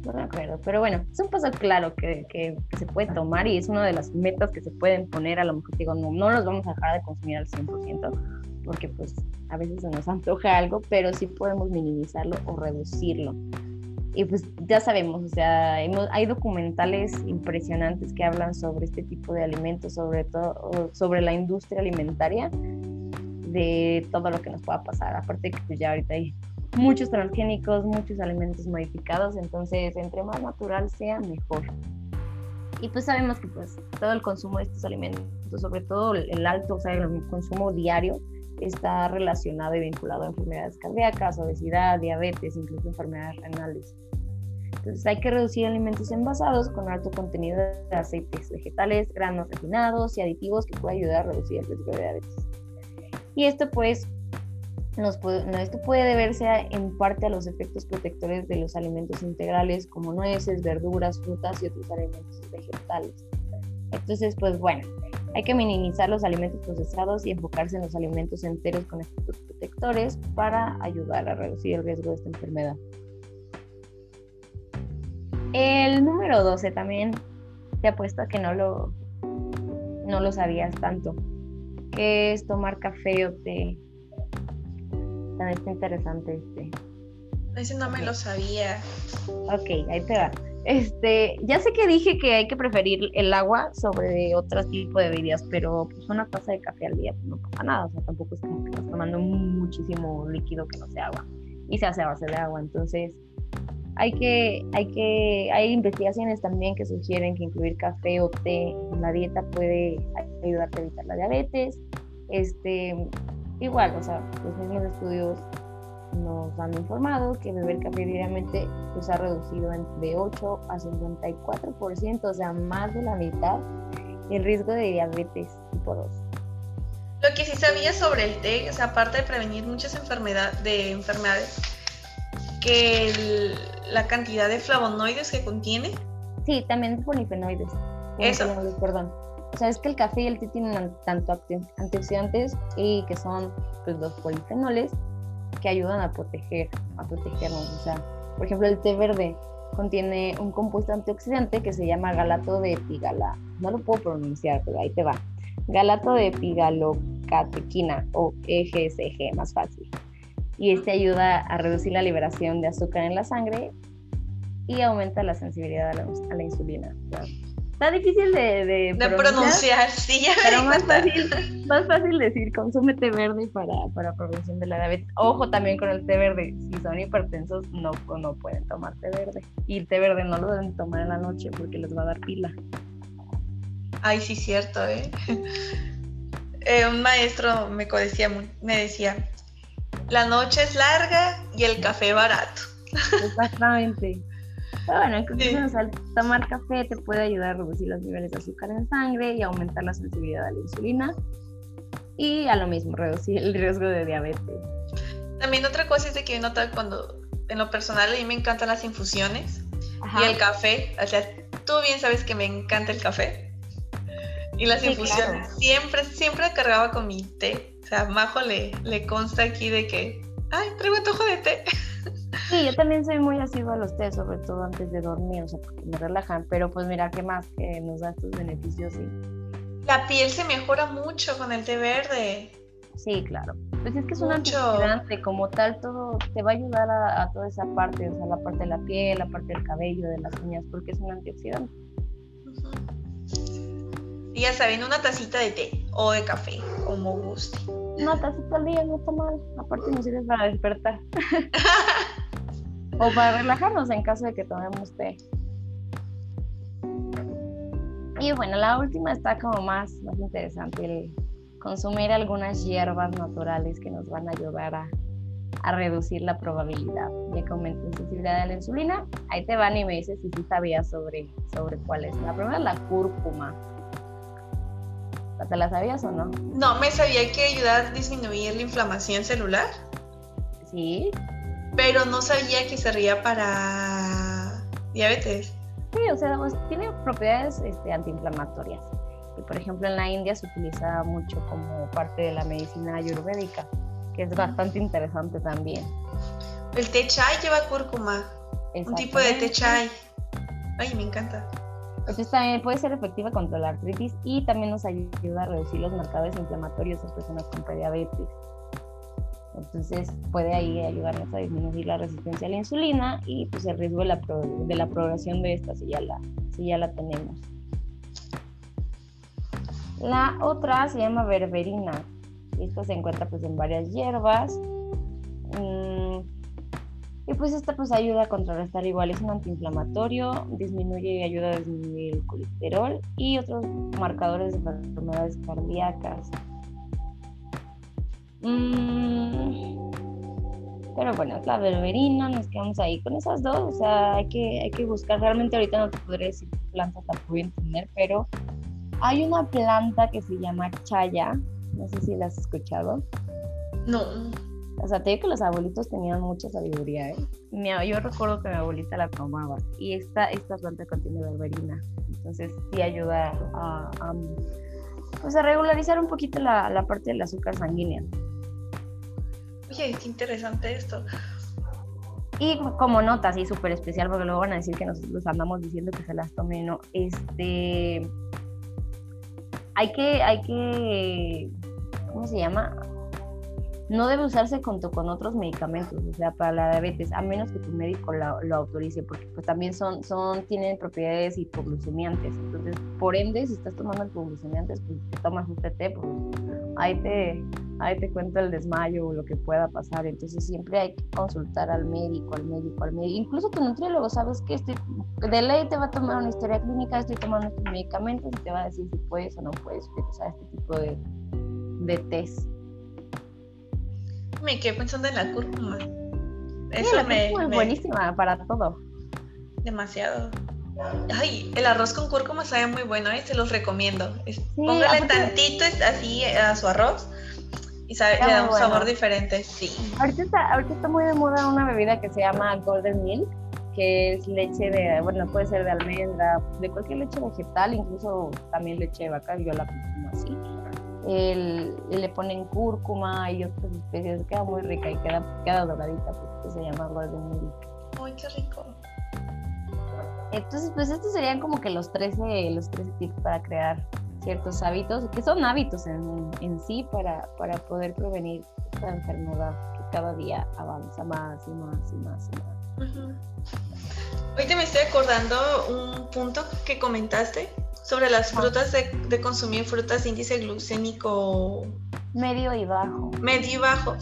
no me acuerdo, pero bueno, es un paso claro que, que, se puede tomar y es una de las metas que se pueden poner, a lo mejor digo, no, no los vamos a dejar de consumir al 100%, porque pues a veces se nos antoja algo, pero sí podemos minimizarlo o reducirlo. Y pues ya sabemos, o sea, hay documentales impresionantes que hablan sobre este tipo de alimentos, sobre todo sobre la industria alimentaria, de todo lo que nos pueda pasar. Aparte que pues ya ahorita hay muchos transgénicos, muchos alimentos modificados, entonces entre más natural sea, mejor. Y pues sabemos que pues todo el consumo de estos alimentos, sobre todo el alto, o sea, el consumo diario, está relacionado y vinculado a enfermedades cardíacas, obesidad, diabetes, incluso enfermedades renales. Entonces hay que reducir alimentos envasados con alto contenido de aceites vegetales, granos refinados y aditivos que pueden ayudar a reducir el riesgo de diabetes. Y esto pues esto puede deberse en parte a los efectos protectores de los alimentos integrales como nueces, verduras, frutas y otros alimentos vegetales. Entonces, pues bueno, hay que minimizar los alimentos procesados y enfocarse en los alimentos enteros con efectos protectores para ayudar a reducir el riesgo de esta enfermedad. El número 12 también te apuesto a que no lo, no lo sabías tanto, que es tomar café o té también está interesante este. Ese no me lo sabía. Ok, ahí te va. Este, ya sé que dije que hay que preferir el agua sobre otro tipo de bebidas, pero pues una taza de café al día pues, no pasa nada, o sea, tampoco es como que estás tomando muchísimo líquido que no sea agua y se hace a base de agua, entonces hay que, hay que, hay investigaciones también que sugieren que incluir café o té en la dieta puede ayudarte a evitar la diabetes, este, Igual, o sea, los mismos estudios nos han informado que beber café diariamente pues, ha reducido de 8 a 54%, o sea, más de la mitad, el riesgo de diabetes tipo 2. Lo que sí sabía sobre el té, o sea, aparte de prevenir muchas enfermedades, de enfermedades, que la cantidad de flavonoides que contiene. Sí, también de polifenoides. Eso. Perdón. O sea, es que el café y el té tienen tanto antioxidantes y que son pues, los polifenoles que ayudan a proteger, a protegernos. O sea, por ejemplo, el té verde contiene un compuesto antioxidante que se llama galato de pigala. No lo puedo pronunciar, pero ahí te va. Galato de pigalocatequina o EGSG, más fácil. Y este ayuda a reducir la liberación de azúcar en la sangre y aumenta la sensibilidad a la insulina. Está difícil de, de, pronunciar, sí, ya Pero más fácil, más fácil decir, consume té verde para, para prevención de la diabetes. Ojo también con el té verde, si son hipertensos no, no pueden tomar té verde. Y el té verde no lo deben tomar en la noche porque les va a dar pila. Ay, sí, cierto, ¿eh? eh un maestro me decía, me decía, la noche es larga y el café barato. Exactamente. Bueno, en al tomar café te puede ayudar a reducir los niveles de azúcar en sangre y aumentar la sensibilidad a la insulina. Y a lo mismo, reducir el riesgo de diabetes. También otra cosa es de que he notado cuando, en lo personal, a mí me encantan las infusiones y el café. O sea, tú bien sabes que me encanta el café. Y las infusiones. Siempre, siempre cargaba con mi té. O sea, Majo le, le consta aquí de que, ay, traigo antojo de té. Sí, yo también soy muy asidua a los té, sobre todo antes de dormir, o sea, porque me relajan, pero pues mira, ¿qué más que nos da estos beneficios? Sí. La piel se mejora mucho con el té verde. Sí, claro. Pues es que es un antioxidante, como tal, todo te va a ayudar a, toda esa parte, o sea, la parte de la piel, la parte del cabello, de las uñas, porque es un antioxidante. Y ya saben, una tacita de té o de café, como guste. Una tacita al día no está mal, aparte nos sirve para despertar. O para relajarnos en caso de que tomemos té. Y bueno, la última está como más, más interesante, el consumir algunas hierbas naturales que nos van a ayudar a, a reducir la probabilidad de que sensibilidad a la insulina. Ahí te van y me dices si sí sabías sobre, sobre cuál es. La primera es la cúrcuma. ¿Te la sabías o no? No, me sabía que ayuda a disminuir la inflamación celular. Sí. Pero no sabía que servía para diabetes. Sí, o sea, pues, tiene propiedades este, antiinflamatorias. Y por ejemplo en la India se utiliza mucho como parte de la medicina ayurvédica, que es bastante interesante también. El té chai lleva cúrcuma. Un tipo de té chai. Ay, me encanta. Entonces también puede ser efectiva contra la artritis y también nos ayuda a reducir los marcadores inflamatorios en personas con prediabetes. Entonces puede ahí ayudarnos a disminuir la resistencia a la insulina y pues el riesgo de la, de la progresión de esta si ya la, si ya la tenemos. La otra se llama berberina. Esta se encuentra pues en varias hierbas. Mm, y pues esta pues ayuda a contrarrestar igual, es un antiinflamatorio, disminuye y ayuda a disminuir el colesterol y otros marcadores de enfermedades cardíacas. Mm, pero bueno, la berberina, nos quedamos ahí con esas dos, o sea, hay que, hay que buscar, realmente ahorita no te podré decir qué plantas la puedo entender, pero hay una planta que se llama chaya, no sé si la has escuchado. No. O sea, te digo que los abuelitos tenían mucha sabiduría, ¿eh? yo recuerdo que mi abuelita la tomaba y esta, esta planta contiene berberina, entonces sí ayuda a, pues a regularizar un poquito la, la parte del azúcar sanguínea. Qué interesante esto. Y como nota así súper especial, porque luego van a decir que nosotros andamos diciendo que se las tomen, ¿no? Este, hay que, hay que, ¿cómo se llama? No debe usarse junto con otros medicamentos, o sea, para la diabetes, a menos que tu médico lo, autorice, porque pues también son, son, tienen propiedades hipoglucemiantes. Entonces, por ende, si estás tomando hipoglucemiantes, pues te tomas un TT, pues ahí te, ahí te cuento el desmayo o lo que pueda pasar. Entonces siempre hay que consultar al médico, al médico, al médico. Incluso tu nutriólogo, sabes que estoy, de ley te va a tomar una historia clínica, estoy tomando estos medicamentos y te va a decir si puedes o no puedes utilizar este tipo de, de test. Me quedé pensando en la cúrcuma. Eso la me, es buenísima para todo. Demasiado. Ay, el arroz con cúrcuma sabe muy bueno, ¿eh? se los recomiendo. Póngale tantito así a su arroz y sabe, le da un sabor diferente, sí. Ahorita está, ahorita está muy de moda una bebida que se llama Golden Milk, que es leche de, bueno, puede ser de almendra, de cualquier leche vegetal, incluso también leche de vaca, yo la consumo así. El, le ponen cúrcuma y otras especies, queda muy rica y queda, queda doradita, pues se llama Golden Milk. ¡Ay, qué rico! Entonces, pues estos serían como que los 13, los 13 tips para crear ciertos hábitos, que son hábitos en, en sí para, para poder prevenir esta enfermedad que cada día avanza más y más y más y más. Ahorita me estoy acordando un punto que comentaste sobre las frutas de, de consumir frutas índice glucémico medio y bajo. Medio y bajo.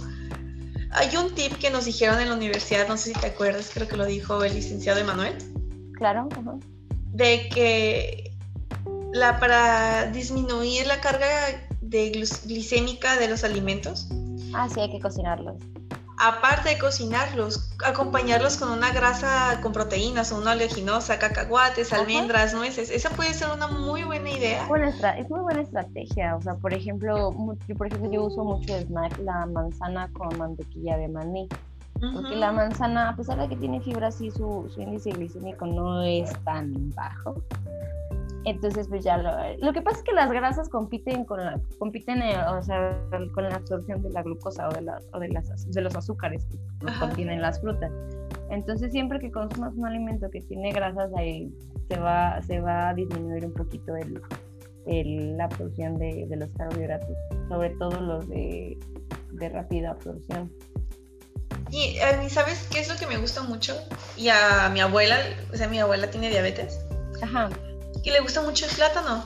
Hay un tip que nos dijeron en la universidad, no sé si te acuerdas, creo que lo dijo el licenciado Emanuel. Claro. De que la, para disminuir la carga de glicémica de los alimentos. Ah, sí, hay que cocinarlos. Aparte de cocinarlos, acompañarlos con una grasa con proteínas o una oleaginosa, cacahuates, almendras, nueces. Esa puede ser una muy buena idea. es muy buena estrategia. O sea, por ejemplo, yo, por ejemplo, yo uso mucho snack la manzana con mantequilla de maní. Porque la manzana, a pesar de que tiene fibra, sí, su, su índice glicémico no es tan bajo. Entonces, pues ya lo, lo, que pasa es que las grasas compiten con la, compiten, eh, o sea, con la absorción de la glucosa o de, la, o de, las, de los azúcares que contienen las frutas. Entonces, siempre que consumas un alimento que tiene grasas, ahí se va, se va a disminuir un poquito el, el, la absorción de, de, los carbohidratos, sobre todo los de, de rápida absorción. Y ¿sabes qué es lo que me gusta mucho? Y a mi abuela, o sea, mi abuela tiene diabetes. Ajá y le gusta mucho el plátano.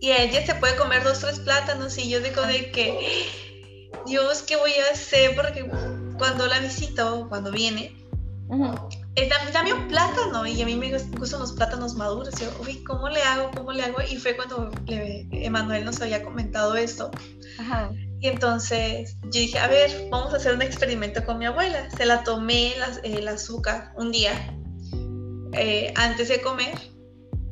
Y ella se puede comer dos, tres plátanos y yo digo de que, Dios, ¿qué voy a hacer? Porque cuando la visito, cuando viene, dame un plátano y a mí me gustan los plátanos maduros. Y yo, uy, ¿cómo le hago? ¿Cómo le hago? Y fue cuando Emanuel nos había comentado esto. Y entonces yo dije, a ver, vamos a hacer un experimento con mi abuela. Se la tomé el azúcar un día eh, antes de comer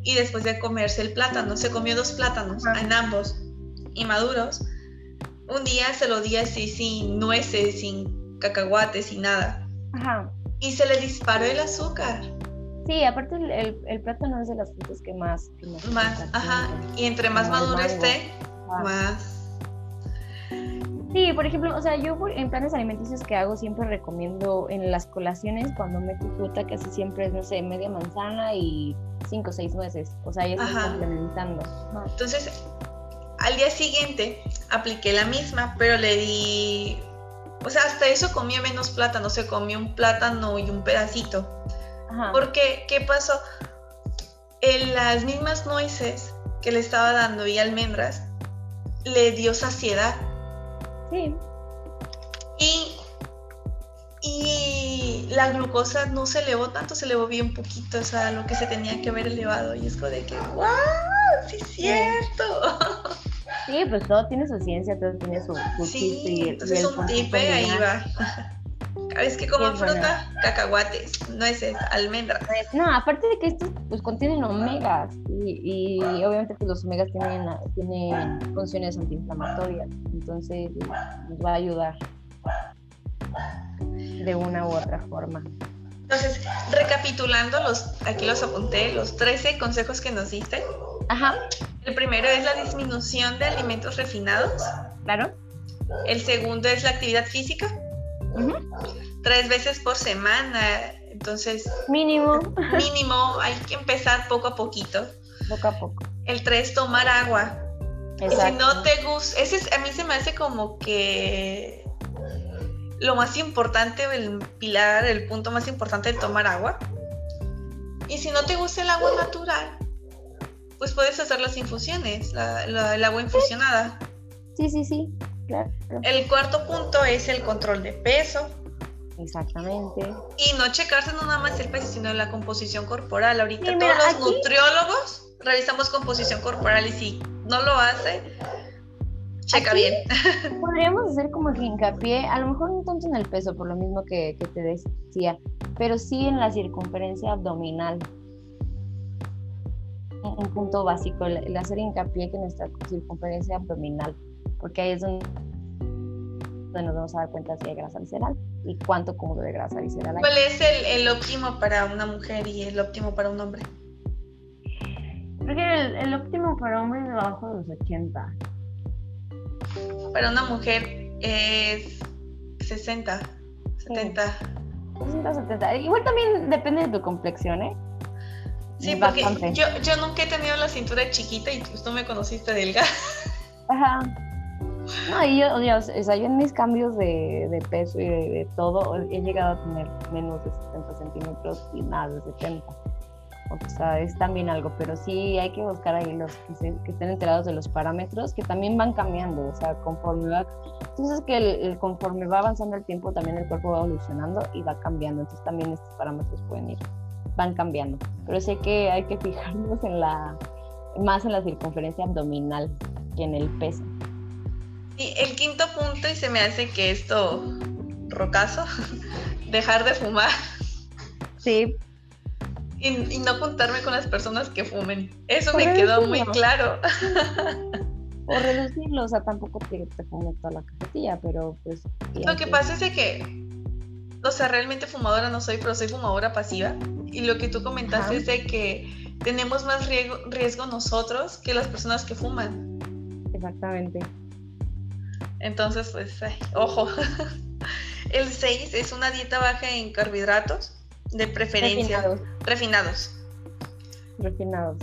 y después de comerse el plátano. Se comió dos plátanos en ambos y maduros. Un día se lo di así sin nueces, sin cacahuates, sin nada. Ajá y se le disparó el azúcar. Sí, aparte el, el, plátano es de las frutas que más... más, ajá. Y entre más maduro esté, más... Sí, por ejemplo, o sea, yo en planes alimenticios que hago siempre recomiendo en las colaciones cuando meto fruta casi siempre es, no sé, media manzana y cinco o seis nueces. O sea, ya estoy complementando. Entonces, al día siguiente apliqué la misma, pero le di o sea, hasta eso comía menos plátano, se comió un plátano y un pedacito. Porque, ¿qué pasó? En las mismas nueces que le estaba dando y almendras, le dio saciedad. Sí. Y, y la glucosa no se elevó tanto, se elevó bien poquito, o sea, lo que se tenía que haber elevado. Y es como de que, ¡wow! ¡Sí es cierto! Sí, pues todo tiene su ciencia, todo tiene su, su sí, y, entonces un tipe ahí va. ¿Sabes que como fruta? Cacahuates, nueces, almendras. No, aparte de que estos pues contienen omegas y, y obviamente pues los omegas tienen, tienen funciones antiinflamatorias, entonces nos va a ayudar de una u otra forma. Entonces, recapitulando, los, aquí los apunté, los 13 consejos que nos diste. Ajá. El primero es la disminución de alimentos refinados. Claro. El segundo es la actividad física. Tres veces por semana. Entonces. Mínimo. Mínimo. Hay que empezar poco a poquito. Poco a poco. El tres, tomar agua. Exacto. si no te gusta. Ese a mí se me hace como que lo más importante, el pilar, el punto más importante de tomar agua. Y si no te gusta el agua natural, pues puedes hacer las infusiones, el agua infusionada. Sí, sí, sí, claro. El cuarto punto es el control de peso. Exactamente. Y no checarse no nada más el peso, sino la composición corporal. Ahorita todos los nutriólogos revisamos composición corporal y si no lo hace, checa bien. Podríamos hacer como que hincapié, a lo mejor no tanto en el peso, por lo mismo que, que te decía, pero sí en la circunferencia abdominal un punto básico, el, hacer hincapié que nuestra circunferencia abdominal, porque ahí es donde, nos vamos a dar cuenta si hay grasa visceral y cuánto cúmulo de grasa visceral hay. ¿Cuál es el, óptimo para una mujer y el óptimo para un hombre? Creo que el, óptimo para hombre es debajo de los 80. Para una mujer es 60, 70. 60, 70. Igual también depende de tu complexión, ¿eh? Sí, porque yo, yo nunca he tenido la cintura chiquita y pues tú me conociste delgada. Ajá. No, y yo, o sea, yo en mis cambios de, de peso y de, todo he llegado a tener menos de 70 centímetros y más de 70. O sea, es también algo, pero sí hay que buscar ahí los que, estén enterados de los parámetros que también van cambiando, o sea, conforme va. Entonces, que conforme va avanzando el tiempo, también el cuerpo va evolucionando y va cambiando, entonces también estos parámetros pueden ir van cambiando. Pero sé que hay que fijarnos en la, más en la circunferencia abdominal que en el peso. Y el quinto punto, y se me hace que esto, rocazo, dejar de fumar. Sí. Y, no juntarme con las personas que fumen. Eso me quedó muy claro. o reducirlo, o sea, tampoco te, te fume toda la cajetilla, pero pues... Lo que pasa es que o sea, realmente fumadora no soy, pero soy fumadora pasiva. Y lo que tú comentaste es de que tenemos más riesgo, nosotros que las personas que fuman. Exactamente. Entonces, pues, ojo. El 6 es una dieta baja en carbohidratos, de preferencia. Refinados. Refinados. Refinados.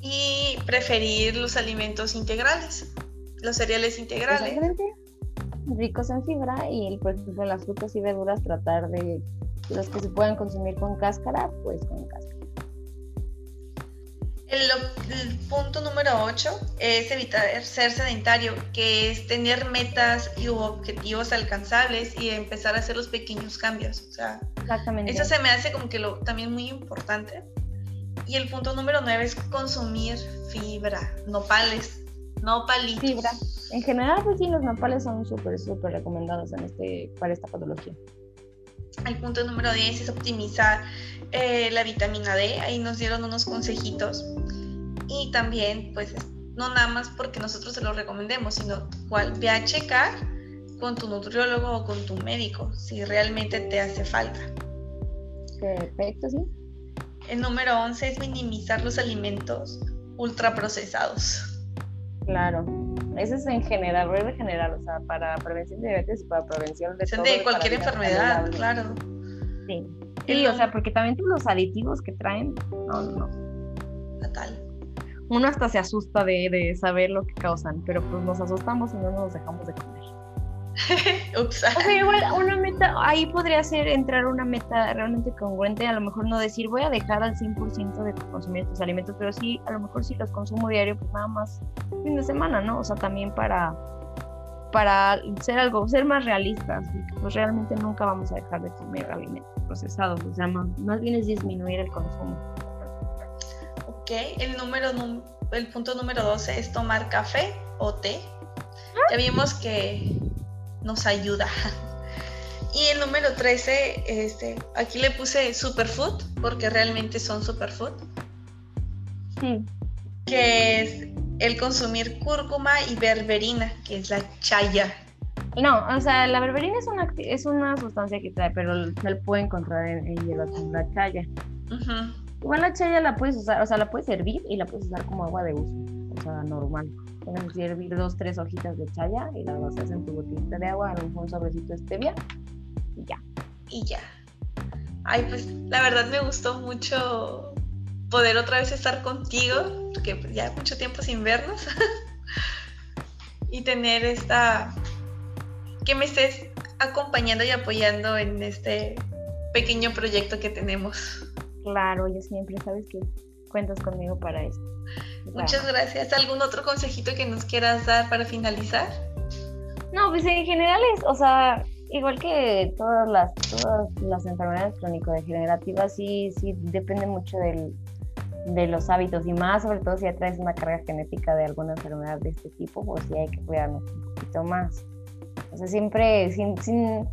Y preferir los alimentos integrales, los cereales integrales. Ricos en fibra y por ejemplo las frutas y verduras tratar de los que se puedan consumir con cáscara, pues con cáscara. El, punto número 8 es evitar ser sedentario, que es tener metas y objetivos alcanzables y empezar a hacer los pequeños cambios. O sea, Exactamente. Eso se me hace como que lo también muy importante. Y el punto número nueve es consumir fibra, nopales, nopalitos. Fibra. En general, pues sí, los nopales son súper, súper recomendados en este, para esta patología. El punto número 10 es optimizar eh, la vitamina D. Ahí nos dieron unos consejitos. Y también, pues, no nada más porque nosotros se lo recomendemos, sino cual, ve a checar con tu nutriólogo o con tu médico si realmente te hace falta. Perfecto, sí. El número 11 es minimizar los alimentos ultraprocesados. Claro. Eso es en general, en general, o sea, para prevención de diabetes y para prevención de, todo, de cualquier enfermedad, claro. Sí. Sí, o sea, porque también los aditivos que traen, no, no. Fatal. Uno hasta se asusta de, de saber lo que causan, pero pues nos asustamos y no nos dejamos de comer. O sea, igual una meta, ahí podría ser entrar una meta realmente congruente, a lo mejor no decir voy a dejar al 100% de consumir estos alimentos, pero sí, a lo mejor si los consumo diario, pues nada más fin de semana, ¿no? O sea, también para, para ser algo, ser más realistas, pues realmente nunca vamos a dejar de comer alimentos procesados, o sea, más, más bien es disminuir el consumo. Ok, el número, el punto número 12 es tomar café o té. Ya vimos que nos ayuda. Y el número 13, este, aquí le puse superfood, porque realmente son superfood. Sí. Que es el consumir cúrcuma y berberina, que es la chaya. No, o sea, la berberina es una, es una sustancia que trae, pero se puede encontrar en, en la chaya. Igual la chaya la puedes usar, o sea, la puedes hervir y la puedes usar como agua de uso, o sea, normal. Puedes hervir dos, tres hojitas de chaya y las vas en tu botellita de agua, en un sobrecito de stevia y ya. Y ya. Ay, pues la verdad me gustó mucho poder otra vez estar contigo, que pues, ya mucho tiempo sin vernos, y tener esta, que me estés acompañando y apoyando en este pequeño proyecto que tenemos. Claro, yo siempre sabes que cuentas conmigo para esto. Muchas gracias. ¿Algún otro consejito que nos quieras dar para finalizar? No, pues en general es, o sea, igual que todas las, todas las enfermedades crónico-degenerativas, sí, sí depende mucho del, de los hábitos y más, sobre todo si ya traes una carga genética de alguna enfermedad de este tipo, pues sí hay que cuidarnos un poquito más. O sea, siempre, sin, sin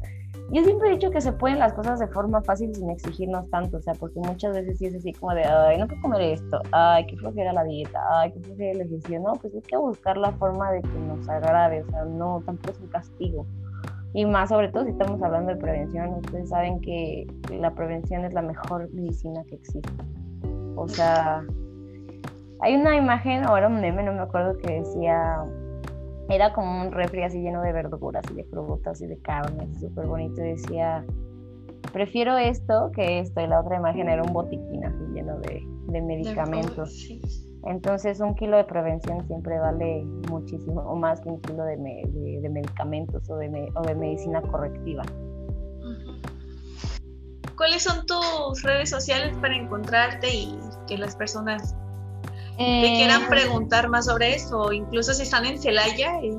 yo siempre he dicho que se pueden las cosas de forma fácil sin exigirnos tanto, o sea, porque muchas veces sí es así como de, ay, no puedo comer esto, ay, qué flojera la dieta, ay, qué flojera el ejercicio, no, pues hay que buscar la forma de que nos agrade, o sea, no, tampoco es un castigo. Y más sobre todo si estamos hablando de prevención, ustedes saben que la prevención es la mejor medicina que existe. O sea, hay una imagen, era un meme, no me acuerdo, que decía, era como un refri así lleno de verduras y de frutas y de carne, súper bonito. Y decía, prefiero esto que esto. Y la otra imagen era un botiquín así lleno de, medicamentos. Entonces un kilo de prevención siempre vale muchísimo, o más que un kilo de, de, medicamentos o de, o de medicina correctiva. ¿Cuáles son tus redes sociales para encontrarte y que las personas que quieran eh, preguntar más sobre eso, o incluso si están en Celaya, eh,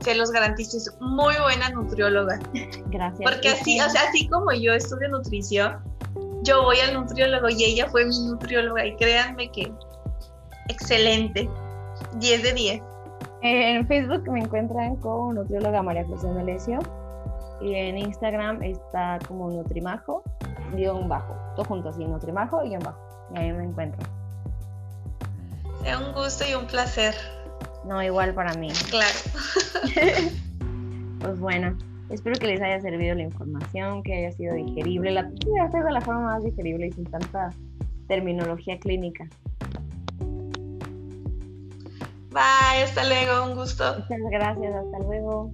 se los garantizo, es muy buena nutrióloga. Gracias. Porque así, o sea, así como yo estudio nutrición, yo voy al nutriólogo y ella fue mi nutrióloga y créanme que excelente, 10 de 10. En Facebook me encuentran como nutrióloga María José Melesio y en Instagram está como Nutrimajo, guion bajo, todo junto así, Nutrimajo, guion bajo, y ahí me encuentran. Es un gusto y un placer. No, igual para mí. Claro. pues bueno, espero que les haya servido la información, que haya sido digerible, la de la forma más digerible y sin tanta terminología clínica. Bye, hasta luego, un gusto. Muchas gracias, hasta luego.